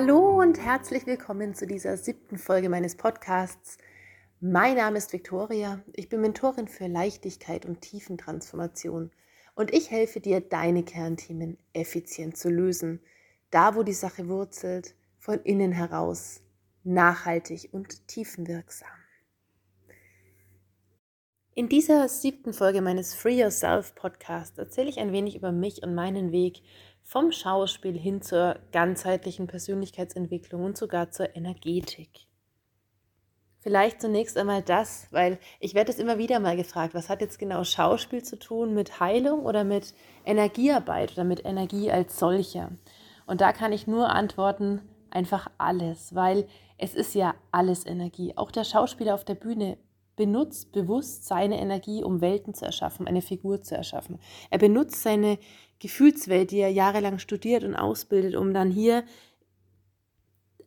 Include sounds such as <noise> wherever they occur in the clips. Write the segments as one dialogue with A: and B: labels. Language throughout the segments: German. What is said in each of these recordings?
A: Hallo und herzlich willkommen zu dieser siebten Folge meines Podcasts. Mein Name ist Viktoria, ich bin Mentorin für Leichtigkeit und Tiefentransformation und ich helfe dir, deine Kernthemen effizient zu lösen, da wo die Sache wurzelt, von innen heraus, nachhaltig und tiefenwirksam. In dieser siebten Folge meines Free Yourself Podcasts erzähle ich ein wenig über mich und meinen Weg vom Schauspiel hin zur ganzheitlichen Persönlichkeitsentwicklung und sogar zur Energetik. Vielleicht zunächst einmal das, weil ich werde es immer wieder mal gefragt, was hat jetzt genau Schauspiel zu tun mit Heilung oder mit Energiearbeit oder mit Energie als solcher? Und da kann ich nur antworten, einfach alles, weil es ist ja alles Energie. Auch der Schauspieler auf der Bühne benutzt bewusst seine Energie, um Welten zu erschaffen, eine Figur zu erschaffen. Er benutzt seine Gefühlswelt, die er jahrelang studiert und ausbildet, um dann hier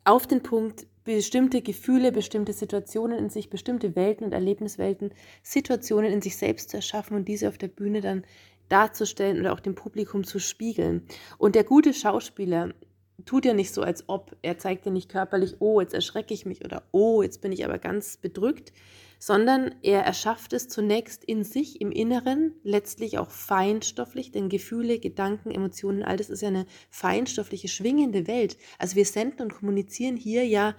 A: auf den Punkt bestimmte Gefühle, bestimmte Situationen in sich, bestimmte Welten und Erlebniswelten, Situationen in sich selbst zu erschaffen und diese auf der Bühne dann darzustellen oder auch dem Publikum zu spiegeln. Und der gute Schauspieler tut ja nicht so, als ob er zeigt ja nicht körperlich, oh, jetzt erschrecke ich mich oder oh, jetzt bin ich aber ganz bedrückt, sondern er erschafft es zunächst in sich, im Inneren, letztlich auch feinstofflich, denn Gefühle, Gedanken, Emotionen, all das ist ja eine feinstoffliche, schwingende Welt. Also wir senden und kommunizieren hier ja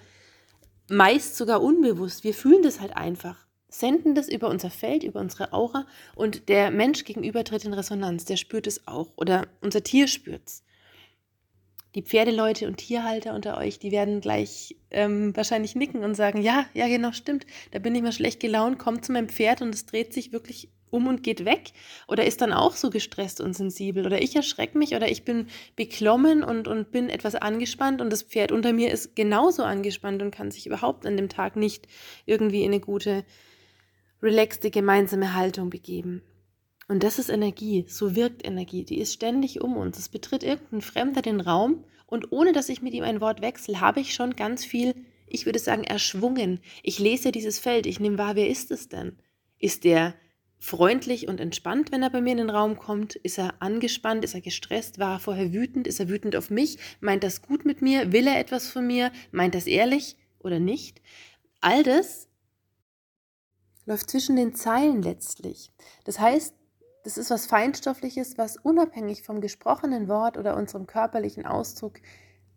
A: meist sogar unbewusst. Wir fühlen das halt einfach, senden das über unser Feld, über unsere Aura und der Mensch gegenüber tritt in Resonanz, der spürt es auch oder unser Tier spürt es die Pferdeleute und Tierhalter unter euch, die werden gleich ähm, wahrscheinlich nicken und sagen, ja, ja, genau, stimmt. Da bin ich mal schlecht gelaunt, kommt zu meinem Pferd und es dreht sich wirklich um und geht weg. Oder ist dann auch so gestresst und sensibel. Oder ich erschrecke mich oder ich bin beklommen und, und bin etwas angespannt und das Pferd unter mir ist genauso angespannt und kann sich überhaupt an dem Tag nicht irgendwie in eine gute, relaxte gemeinsame Haltung begeben. Und das ist Energie, so wirkt Energie, die ist ständig um uns. Es betritt irgendein Fremder den Raum und ohne dass ich mit ihm ein Wort wechsle, habe ich schon ganz viel, ich würde sagen, erschwungen. Ich lese dieses Feld, ich nehme wahr, wer ist es denn? Ist der freundlich und entspannt, wenn er bei mir in den Raum kommt? Ist er angespannt? Ist er gestresst? War er vorher wütend? Ist er wütend auf mich? Meint das gut mit mir? Will er etwas von mir? Meint das ehrlich oder nicht? All das läuft zwischen den Zeilen letztlich. Das heißt, das ist was Feinstoffliches, was unabhängig vom gesprochenen Wort oder unserem körperlichen Ausdruck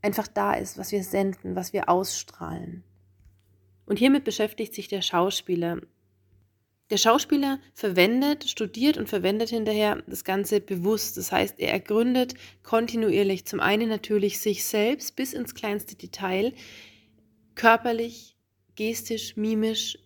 A: einfach da ist, was wir senden, was wir ausstrahlen. Und hiermit beschäftigt sich der Schauspieler. Der Schauspieler verwendet, studiert und verwendet hinterher das Ganze bewusst. Das heißt, er ergründet kontinuierlich zum einen natürlich sich selbst bis ins kleinste Detail, körperlich, gestisch, mimisch.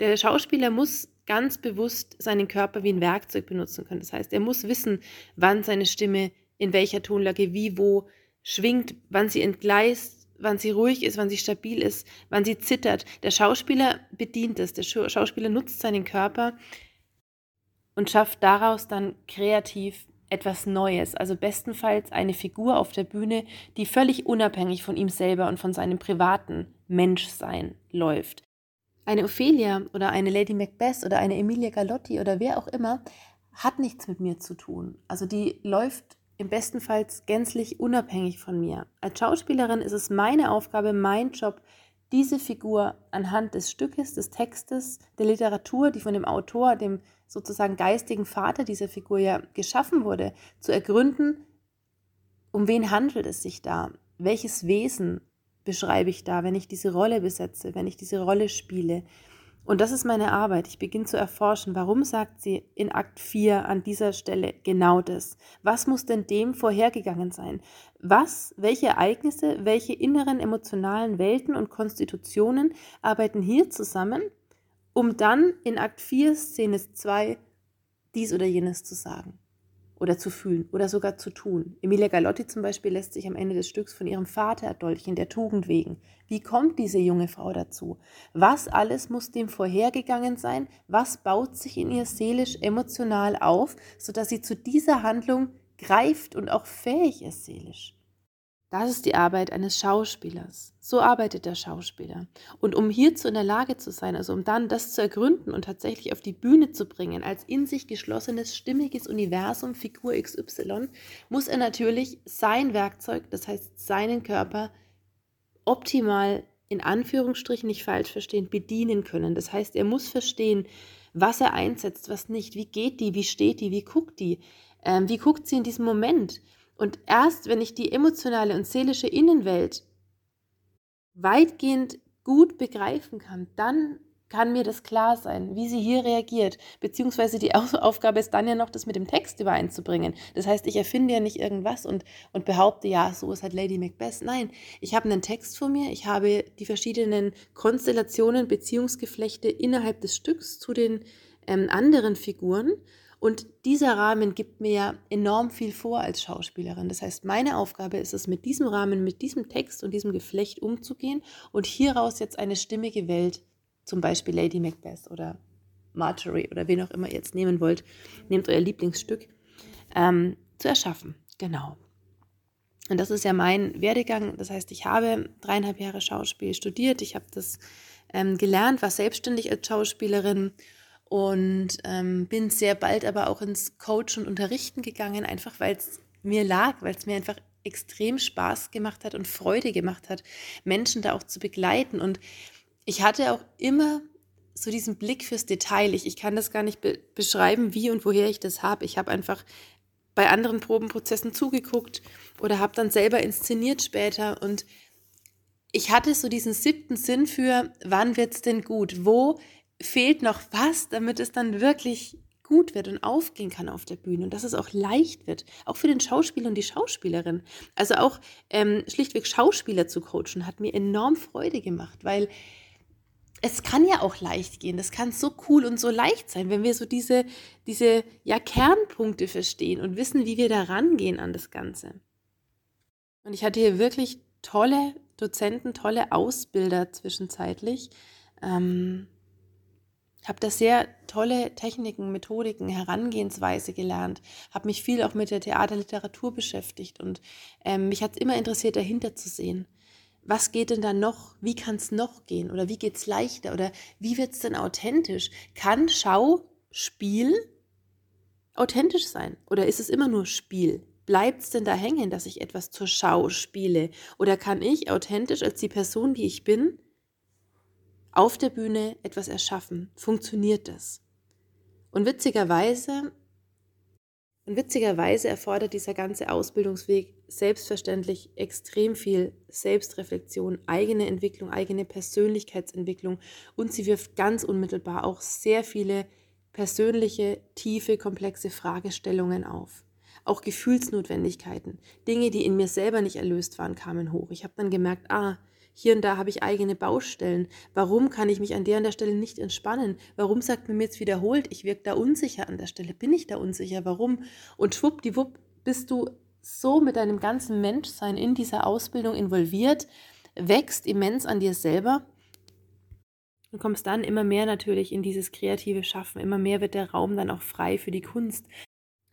A: Der Schauspieler muss ganz bewusst seinen Körper wie ein Werkzeug benutzen können. Das heißt, er muss wissen, wann seine Stimme in welcher Tonlage wie wo schwingt, wann sie entgleist, wann sie ruhig ist, wann sie stabil ist, wann sie zittert. Der Schauspieler bedient es. Der Schauspieler nutzt seinen Körper und schafft daraus dann kreativ etwas Neues, also bestenfalls eine Figur auf der Bühne, die völlig unabhängig von ihm selber und von seinem privaten Menschsein läuft eine Ophelia oder eine Lady Macbeth oder eine Emilia Galotti oder wer auch immer hat nichts mit mir zu tun. Also die läuft im besten Fall gänzlich unabhängig von mir. Als Schauspielerin ist es meine Aufgabe, mein Job, diese Figur anhand des Stückes, des Textes, der Literatur, die von dem Autor, dem sozusagen geistigen Vater dieser Figur ja geschaffen wurde, zu ergründen, um wen handelt es sich da? Welches Wesen beschreibe ich da, wenn ich diese Rolle besetze, wenn ich diese Rolle spiele. Und das ist meine Arbeit. Ich beginne zu erforschen, warum sagt sie in Akt 4 an dieser Stelle genau das? Was muss denn dem vorhergegangen sein? Was, welche Ereignisse, welche inneren emotionalen Welten und Konstitutionen arbeiten hier zusammen, um dann in Akt 4, Szene 2 dies oder jenes zu sagen? Oder zu fühlen oder sogar zu tun. Emilia Galotti zum Beispiel lässt sich am Ende des Stücks von ihrem Vater erdolchen, der Tugend wegen. Wie kommt diese junge Frau dazu? Was alles muss dem vorhergegangen sein? Was baut sich in ihr seelisch, emotional auf, sodass sie zu dieser Handlung greift und auch fähig ist seelisch? Das ist die Arbeit eines Schauspielers. So arbeitet der Schauspieler. Und um hierzu in der Lage zu sein, also um dann das zu ergründen und tatsächlich auf die Bühne zu bringen, als in sich geschlossenes, stimmiges Universum, Figur XY, muss er natürlich sein Werkzeug, das heißt seinen Körper, optimal in Anführungsstrichen nicht falsch verstehen, bedienen können. Das heißt, er muss verstehen, was er einsetzt, was nicht, wie geht die, wie steht die, wie guckt die, ähm, wie guckt sie in diesem Moment. Und erst wenn ich die emotionale und seelische Innenwelt weitgehend gut begreifen kann, dann kann mir das klar sein, wie sie hier reagiert. Beziehungsweise die Aufgabe ist dann ja noch, das mit dem Text übereinzubringen. Das heißt, ich erfinde ja nicht irgendwas und, und behaupte, ja, so ist halt Lady Macbeth. Nein, ich habe einen Text vor mir, ich habe die verschiedenen Konstellationen, Beziehungsgeflechte innerhalb des Stücks zu den ähm, anderen Figuren. Und dieser Rahmen gibt mir ja enorm viel vor als Schauspielerin. Das heißt, meine Aufgabe ist es, mit diesem Rahmen, mit diesem Text und diesem Geflecht umzugehen und hieraus jetzt eine stimmige Welt zum Beispiel Lady Macbeth oder Marjorie oder wen auch immer ihr jetzt nehmen wollt, nehmt euer Lieblingsstück, ähm, zu erschaffen. Genau. Und das ist ja mein Werdegang. Das heißt, ich habe dreieinhalb Jahre Schauspiel studiert. Ich habe das ähm, gelernt, war selbstständig als Schauspielerin und ähm, bin sehr bald aber auch ins Coach und Unterrichten gegangen, einfach weil es mir lag, weil es mir einfach extrem Spaß gemacht hat und Freude gemacht hat, Menschen da auch zu begleiten. Und ich hatte auch immer so diesen Blick fürs Detail. Ich, ich kann das gar nicht be beschreiben, wie und woher ich das habe. Ich habe einfach bei anderen Probenprozessen zugeguckt oder habe dann selber inszeniert später und ich hatte so diesen siebten Sinn für, wann wird es denn gut? Wo fehlt noch was, damit es dann wirklich gut wird und aufgehen kann auf der Bühne und dass es auch leicht wird, auch für den Schauspieler und die Schauspielerin. Also auch ähm, schlichtweg Schauspieler zu coachen, hat mir enorm Freude gemacht, weil es kann ja auch leicht gehen. Das kann so cool und so leicht sein, wenn wir so diese, diese ja, Kernpunkte verstehen und wissen, wie wir da rangehen an das Ganze. Und ich hatte hier wirklich tolle Dozenten, tolle Ausbilder zwischenzeitlich. Ähm, habe da sehr tolle Techniken, Methodiken, Herangehensweise gelernt, habe mich viel auch mit der Theaterliteratur beschäftigt und ähm, mich hat es immer interessiert, dahinter zu sehen was geht denn da noch? Wie kann es noch gehen? Oder wie geht es leichter? Oder wie wird es denn authentisch? Kann Schauspiel authentisch sein? Oder ist es immer nur Spiel? Bleibt es denn da hängen, dass ich etwas zur Schau spiele? Oder kann ich authentisch als die Person, die ich bin, auf der Bühne etwas erschaffen? Funktioniert das? Und witzigerweise und witzigerweise erfordert dieser ganze Ausbildungsweg selbstverständlich extrem viel Selbstreflexion, eigene Entwicklung, eigene Persönlichkeitsentwicklung und sie wirft ganz unmittelbar auch sehr viele persönliche, tiefe, komplexe Fragestellungen auf. Auch Gefühlsnotwendigkeiten, Dinge, die in mir selber nicht erlöst waren, kamen hoch. Ich habe dann gemerkt, ah, hier und da habe ich eigene Baustellen. Warum kann ich mich an der an der Stelle nicht entspannen? Warum sagt man mir jetzt wiederholt, ich wirke da unsicher an der Stelle? Bin ich da unsicher? Warum? Und schwuppdiwupp bist du so mit deinem ganzen Menschsein in dieser Ausbildung involviert, wächst immens an dir selber und kommst dann immer mehr natürlich in dieses kreative Schaffen. Immer mehr wird der Raum dann auch frei für die Kunst,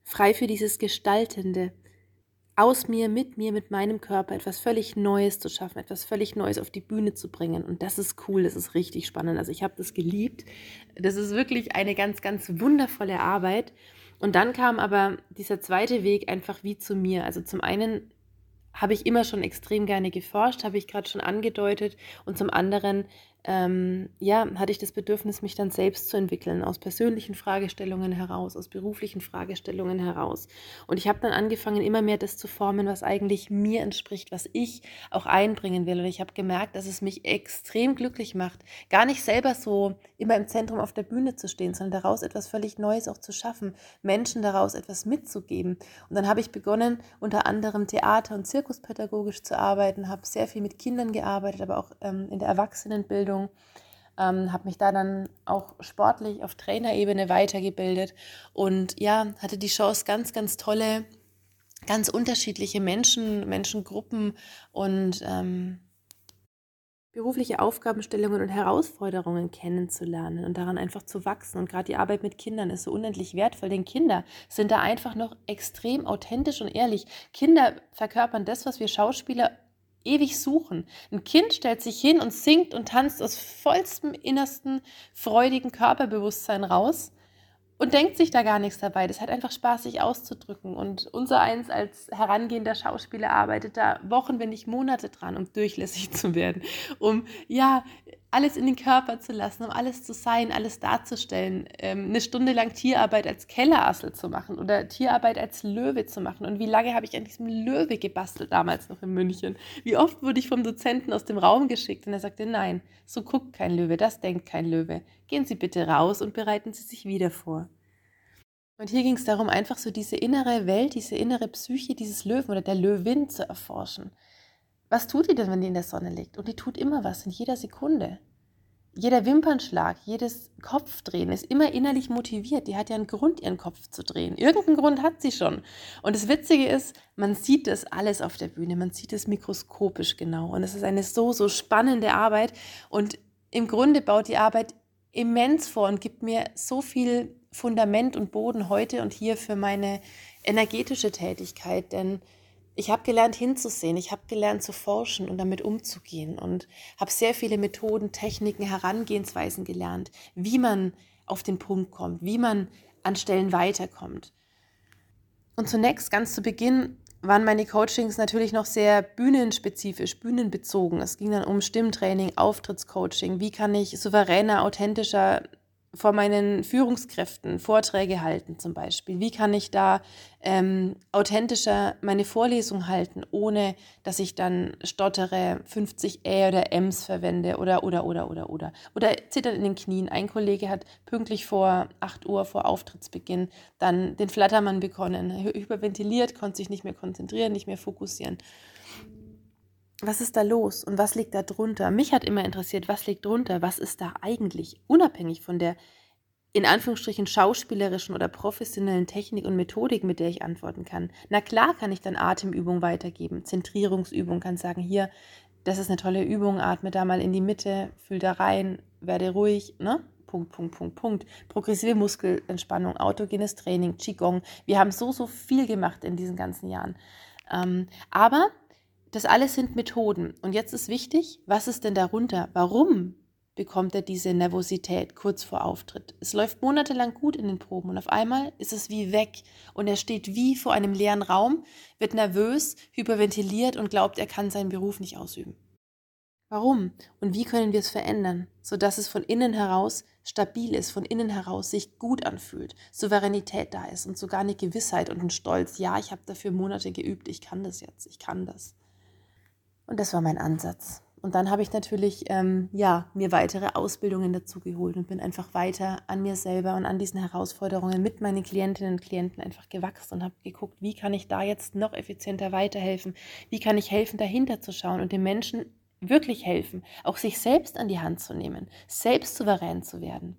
A: frei für dieses Gestaltende aus mir, mit mir, mit meinem Körper etwas völlig Neues zu schaffen, etwas völlig Neues auf die Bühne zu bringen. Und das ist cool, das ist richtig spannend. Also ich habe das geliebt. Das ist wirklich eine ganz, ganz wundervolle Arbeit. Und dann kam aber dieser zweite Weg einfach wie zu mir. Also zum einen habe ich immer schon extrem gerne geforscht, habe ich gerade schon angedeutet. Und zum anderen ähm, ja, hatte ich das Bedürfnis, mich dann selbst zu entwickeln, aus persönlichen Fragestellungen heraus, aus beruflichen Fragestellungen heraus. Und ich habe dann angefangen, immer mehr das zu formen, was eigentlich mir entspricht, was ich auch einbringen will. Und ich habe gemerkt, dass es mich extrem glücklich macht, gar nicht selber so immer im Zentrum auf der Bühne zu stehen, sondern daraus etwas völlig Neues auch zu schaffen, Menschen daraus etwas mitzugeben. Und dann habe ich begonnen, unter anderem Theater- und Zirkuspädagogisch zu arbeiten, habe sehr viel mit Kindern gearbeitet, aber auch ähm, in der Erwachsenenbildung Ausbildung, ähm, habe mich da dann auch sportlich auf Trainerebene weitergebildet und ja, hatte die Chance, ganz, ganz tolle, ganz unterschiedliche Menschen, Menschengruppen und ähm, berufliche Aufgabenstellungen und Herausforderungen kennenzulernen und daran einfach zu wachsen. Und gerade die Arbeit mit Kindern ist so unendlich wertvoll, denn Kinder sind da einfach noch extrem authentisch und ehrlich. Kinder verkörpern das, was wir Schauspieler ewig suchen. Ein Kind stellt sich hin und singt und tanzt aus vollstem innersten freudigen Körperbewusstsein raus. und denkt sich da gar nichts dabei. Das hat einfach Spaß, sich auszudrücken. Und unser eins als herangehender Schauspieler arbeitet da Wochen, wenn nicht Monate dran, um durchlässig <laughs> zu werden, um ja alles in den Körper zu lassen, um alles zu sein, alles darzustellen, ähm, eine Stunde lang Tierarbeit als Kellerassel zu machen oder Tierarbeit als Löwe zu machen. Und wie lange habe ich an diesem Löwe gebastelt, damals noch in München? Wie oft wurde ich vom Dozenten aus dem Raum geschickt und er sagte, nein, so guckt kein Löwe, das denkt kein Löwe. Gehen Sie bitte raus und bereiten Sie sich wieder vor. Und hier ging es darum, einfach so diese innere Welt, diese innere Psyche dieses Löwen oder der Löwin zu erforschen. Was tut die denn, wenn die in der Sonne liegt? Und die tut immer was, in jeder Sekunde. Jeder Wimpernschlag, jedes Kopfdrehen ist immer innerlich motiviert. Die hat ja einen Grund, ihren Kopf zu drehen. Irgendeinen Grund hat sie schon. Und das Witzige ist, man sieht das alles auf der Bühne. Man sieht es mikroskopisch genau. Und es ist eine so, so spannende Arbeit. Und im Grunde baut die Arbeit immens vor und gibt mir so viel Fundament und Boden heute und hier für meine energetische Tätigkeit. Denn ich habe gelernt hinzusehen, ich habe gelernt zu forschen und damit umzugehen und habe sehr viele Methoden, Techniken, Herangehensweisen gelernt, wie man auf den Punkt kommt, wie man an Stellen weiterkommt. Und zunächst, ganz zu Beginn, waren meine Coachings natürlich noch sehr bühnenspezifisch, bühnenbezogen. Es ging dann um Stimmtraining, Auftrittscoaching, wie kann ich souveräner, authentischer vor meinen Führungskräften Vorträge halten zum Beispiel? Wie kann ich da ähm, authentischer meine Vorlesung halten, ohne dass ich dann stottere, 50 Ä oder Ms verwende oder, oder, oder, oder, oder. Oder zittert in den Knien. Ein Kollege hat pünktlich vor 8 Uhr, vor Auftrittsbeginn, dann den Flattermann begonnen, hyperventiliert, konnte sich nicht mehr konzentrieren, nicht mehr fokussieren was ist da los und was liegt da drunter? Mich hat immer interessiert, was liegt drunter, was ist da eigentlich, unabhängig von der in Anführungsstrichen schauspielerischen oder professionellen Technik und Methodik, mit der ich antworten kann. Na klar kann ich dann Atemübung weitergeben, Zentrierungsübung, kann sagen, hier, das ist eine tolle Übung, atme da mal in die Mitte, fühl da rein, werde ruhig, ne? Punkt, Punkt, Punkt, Punkt. Progressive Muskelentspannung, autogenes Training, Qigong. Wir haben so, so viel gemacht in diesen ganzen Jahren. Ähm, aber das alles sind Methoden. Und jetzt ist wichtig, was ist denn darunter? Warum bekommt er diese Nervosität kurz vor Auftritt? Es läuft monatelang gut in den Proben und auf einmal ist es wie weg und er steht wie vor einem leeren Raum, wird nervös, hyperventiliert und glaubt, er kann seinen Beruf nicht ausüben. Warum und wie können wir es verändern, sodass es von innen heraus stabil ist, von innen heraus sich gut anfühlt, Souveränität da ist und sogar eine Gewissheit und ein Stolz, ja, ich habe dafür Monate geübt, ich kann das jetzt, ich kann das. Und das war mein Ansatz. Und dann habe ich natürlich ähm, ja, mir weitere Ausbildungen dazu geholt und bin einfach weiter an mir selber und an diesen Herausforderungen mit meinen Klientinnen und Klienten einfach gewachsen und habe geguckt, wie kann ich da jetzt noch effizienter weiterhelfen? Wie kann ich helfen, dahinter zu schauen und den Menschen wirklich helfen, auch sich selbst an die Hand zu nehmen, selbst souverän zu werden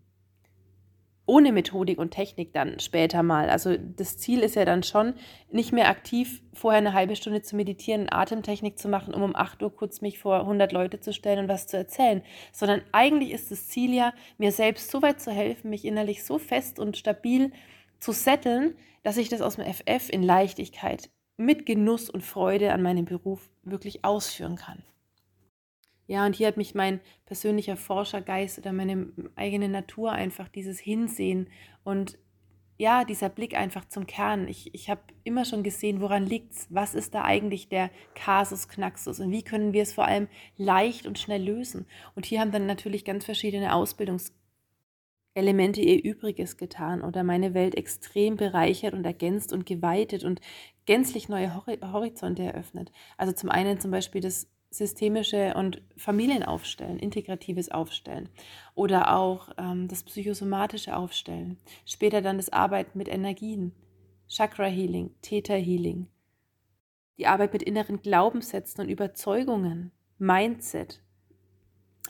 A: ohne Methodik und Technik dann später mal. Also das Ziel ist ja dann schon, nicht mehr aktiv vorher eine halbe Stunde zu meditieren, Atemtechnik zu machen, um um 8 Uhr kurz mich vor 100 Leute zu stellen und was zu erzählen, sondern eigentlich ist das Ziel ja, mir selbst so weit zu helfen, mich innerlich so fest und stabil zu setteln, dass ich das aus dem FF in Leichtigkeit mit Genuss und Freude an meinem Beruf wirklich ausführen kann. Ja, und hier hat mich mein persönlicher Forschergeist oder meine eigene Natur einfach dieses Hinsehen und ja, dieser Blick einfach zum Kern. Ich, ich habe immer schon gesehen, woran liegt es? Was ist da eigentlich der Kasus Knaxus und wie können wir es vor allem leicht und schnell lösen? Und hier haben dann natürlich ganz verschiedene Ausbildungselemente ihr Übriges getan oder meine Welt extrem bereichert und ergänzt und geweitet und gänzlich neue Horizonte eröffnet. Also zum einen zum Beispiel das systemische und Familienaufstellen, integratives Aufstellen oder auch ähm, das psychosomatische Aufstellen. Später dann das Arbeiten mit Energien, Chakra Healing, Theta Healing. Die Arbeit mit inneren Glaubenssätzen und Überzeugungen, Mindset.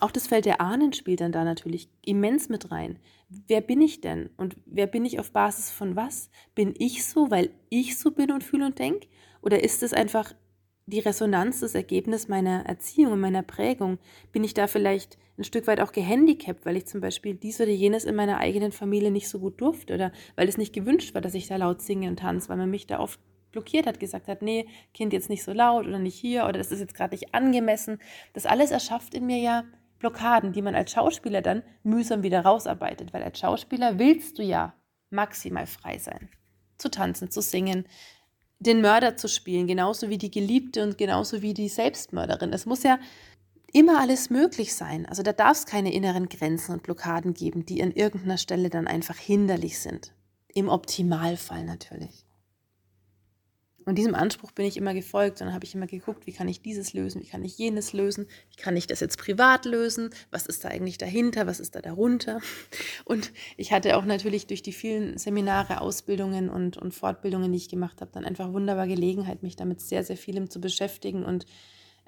A: Auch das Feld der Ahnen spielt dann da natürlich immens mit rein. Wer bin ich denn? Und wer bin ich auf Basis von was? Bin ich so, weil ich so bin und fühle und denke? Oder ist es einfach die Resonanz, das Ergebnis meiner Erziehung und meiner Prägung? Bin ich da vielleicht ein Stück weit auch gehandicapt, weil ich zum Beispiel dies oder jenes in meiner eigenen Familie nicht so gut durfte oder weil es nicht gewünscht war, dass ich da laut singe und tanze, weil man mich da oft blockiert hat, gesagt hat, nee, Kind jetzt nicht so laut oder nicht hier oder das ist jetzt gerade nicht angemessen. Das alles erschafft in mir ja Blockaden, die man als Schauspieler dann mühsam wieder rausarbeitet, weil als Schauspieler willst du ja maximal frei sein. Zu tanzen, zu singen, den Mörder zu spielen, genauso wie die Geliebte und genauso wie die Selbstmörderin. Es muss ja immer alles möglich sein. Also da darf es keine inneren Grenzen und Blockaden geben, die an irgendeiner Stelle dann einfach hinderlich sind. Im Optimalfall natürlich. Und diesem Anspruch bin ich immer gefolgt und dann habe ich immer geguckt, wie kann ich dieses lösen, wie kann ich jenes lösen, wie kann ich das jetzt privat lösen, was ist da eigentlich dahinter, was ist da darunter. Und ich hatte auch natürlich durch die vielen Seminare, Ausbildungen und, und Fortbildungen, die ich gemacht habe, dann einfach wunderbar Gelegenheit, mich damit sehr, sehr vielem zu beschäftigen. Und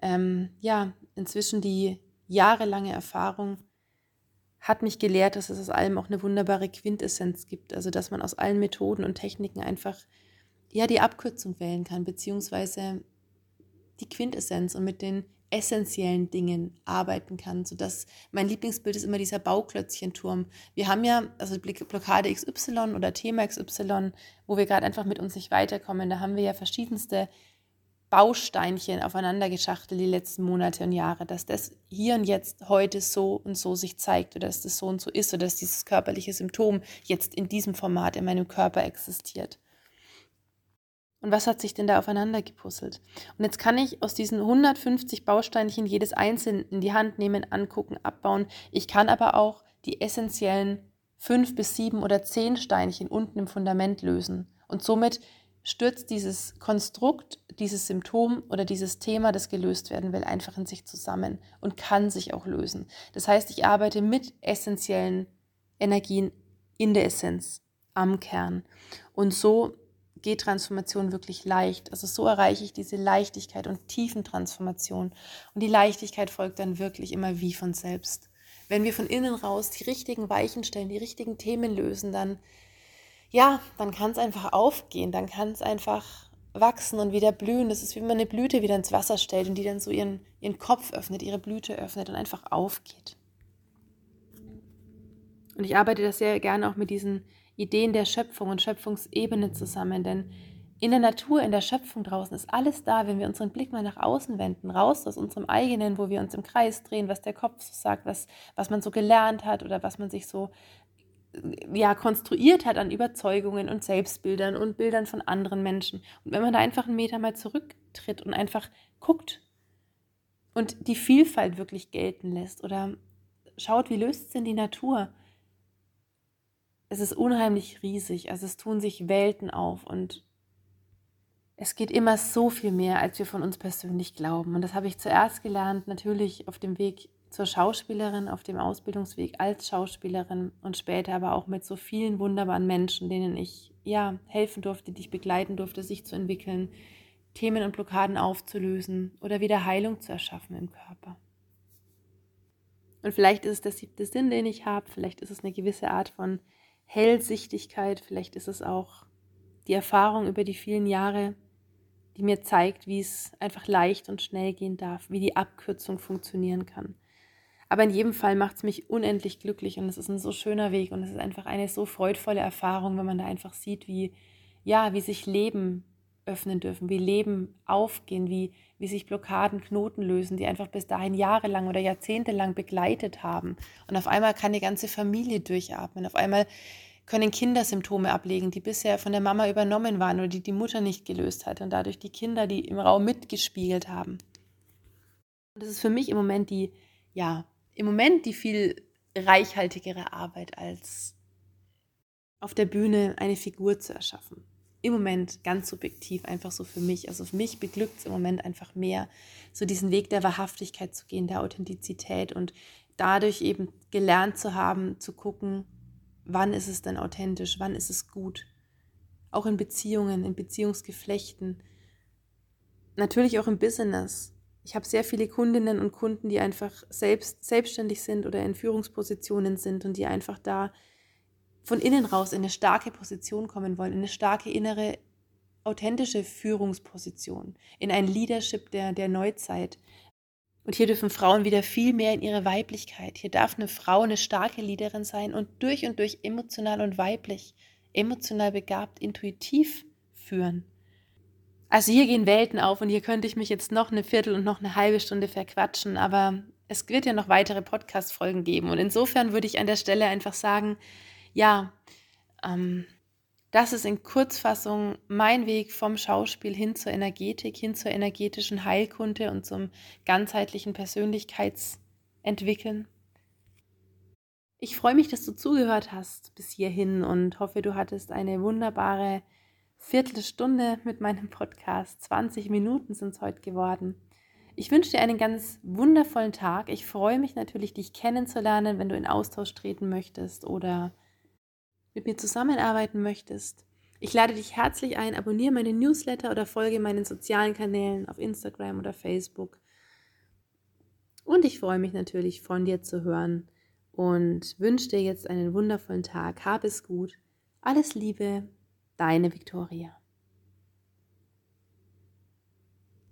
A: ähm, ja, inzwischen die jahrelange Erfahrung hat mich gelehrt, dass es aus allem auch eine wunderbare Quintessenz gibt. Also dass man aus allen Methoden und Techniken einfach ja die Abkürzung wählen kann, beziehungsweise die Quintessenz und mit den essentiellen Dingen arbeiten kann, sodass mein Lieblingsbild ist immer dieser Bauklötzchenturm. Wir haben ja, also Blockade XY oder Thema XY, wo wir gerade einfach mit uns nicht weiterkommen, da haben wir ja verschiedenste Bausteinchen aufeinander geschachtelt die letzten Monate und Jahre, dass das hier und jetzt heute so und so sich zeigt oder dass das so und so ist oder dass dieses körperliche Symptom jetzt in diesem Format in meinem Körper existiert. Und was hat sich denn da aufeinander gepuzzelt? Und jetzt kann ich aus diesen 150 Bausteinchen jedes einzeln in die Hand nehmen, angucken, abbauen. Ich kann aber auch die essentiellen fünf bis sieben oder zehn Steinchen unten im Fundament lösen. Und somit stürzt dieses Konstrukt, dieses Symptom oder dieses Thema, das gelöst werden will, einfach in sich zusammen und kann sich auch lösen. Das heißt, ich arbeite mit essentiellen Energien in der Essenz, am Kern. Und so geht Transformation wirklich leicht. Also so erreiche ich diese Leichtigkeit und Tiefentransformation. Und die Leichtigkeit folgt dann wirklich immer wie von selbst. Wenn wir von innen raus die richtigen Weichen stellen, die richtigen Themen lösen, dann, ja, dann kann es einfach aufgehen, dann kann es einfach wachsen und wieder blühen. Das ist wie wenn man eine Blüte wieder ins Wasser stellt und die dann so ihren, ihren Kopf öffnet, ihre Blüte öffnet und einfach aufgeht. Und ich arbeite das sehr gerne auch mit diesen Ideen der Schöpfung und Schöpfungsebene zusammen. Denn in der Natur, in der Schöpfung draußen ist alles da, wenn wir unseren Blick mal nach außen wenden, raus aus unserem eigenen, wo wir uns im Kreis drehen, was der Kopf so sagt, was, was man so gelernt hat oder was man sich so ja, konstruiert hat an Überzeugungen und Selbstbildern und Bildern von anderen Menschen. Und wenn man da einfach einen Meter mal zurücktritt und einfach guckt und die Vielfalt wirklich gelten lässt oder schaut, wie löst es denn die Natur? Es ist unheimlich riesig. Also es tun sich Welten auf und es geht immer so viel mehr, als wir von uns persönlich glauben. Und das habe ich zuerst gelernt, natürlich auf dem Weg zur Schauspielerin, auf dem Ausbildungsweg als Schauspielerin und später aber auch mit so vielen wunderbaren Menschen, denen ich ja helfen durfte, die ich begleiten durfte, sich zu entwickeln, Themen und Blockaden aufzulösen oder wieder Heilung zu erschaffen im Körper. Und vielleicht ist es der siebte Sinn, den ich habe, vielleicht ist es eine gewisse Art von Hellsichtigkeit, vielleicht ist es auch die Erfahrung über die vielen Jahre, die mir zeigt, wie es einfach leicht und schnell gehen darf, wie die Abkürzung funktionieren kann. Aber in jedem Fall macht es mich unendlich glücklich und es ist ein so schöner Weg und es ist einfach eine so freudvolle Erfahrung, wenn man da einfach sieht, wie, ja, wie sich Leben öffnen dürfen, wie Leben aufgehen, wie, wie sich Blockaden, Knoten lösen, die einfach bis dahin jahrelang oder jahrzehntelang begleitet haben. Und auf einmal kann die ganze Familie durchatmen. Auf einmal können Kinder Symptome ablegen, die bisher von der Mama übernommen waren oder die die Mutter nicht gelöst hat und dadurch die Kinder, die im Raum mitgespiegelt haben. Und das ist für mich im Moment die, ja, im Moment die viel reichhaltigere Arbeit als auf der Bühne eine Figur zu erschaffen im Moment ganz subjektiv einfach so für mich. Also für mich beglückt es im Moment einfach mehr, so diesen Weg der Wahrhaftigkeit zu gehen, der Authentizität und dadurch eben gelernt zu haben, zu gucken, wann ist es denn authentisch, wann ist es gut. Auch in Beziehungen, in Beziehungsgeflechten, natürlich auch im Business. Ich habe sehr viele Kundinnen und Kunden, die einfach selbst selbstständig sind oder in Führungspositionen sind und die einfach da von innen raus in eine starke Position kommen wollen, in eine starke innere, authentische Führungsposition, in ein Leadership der, der Neuzeit. Und hier dürfen Frauen wieder viel mehr in ihre Weiblichkeit. Hier darf eine Frau eine starke Leaderin sein und durch und durch emotional und weiblich, emotional begabt, intuitiv führen. Also hier gehen Welten auf und hier könnte ich mich jetzt noch eine Viertel und noch eine halbe Stunde verquatschen, aber es wird ja noch weitere Podcast-Folgen geben. Und insofern würde ich an der Stelle einfach sagen, ja, ähm, Das ist in Kurzfassung mein Weg vom Schauspiel hin zur Energetik, hin zur energetischen Heilkunde und zum ganzheitlichen Persönlichkeitsentwickeln. Ich freue mich, dass du zugehört hast bis hierhin und hoffe, du hattest eine wunderbare Viertelstunde mit meinem Podcast. 20 Minuten sind es heute geworden. Ich wünsche dir einen ganz wundervollen Tag. Ich freue mich natürlich, dich kennenzulernen, wenn du in Austausch treten möchtest oder mit mir zusammenarbeiten möchtest. Ich lade dich herzlich ein, abonniere meine Newsletter oder folge meinen sozialen Kanälen auf Instagram oder Facebook. Und ich freue mich natürlich, von dir zu hören und wünsche dir jetzt einen wundervollen Tag. Hab es gut. Alles Liebe, deine Viktoria.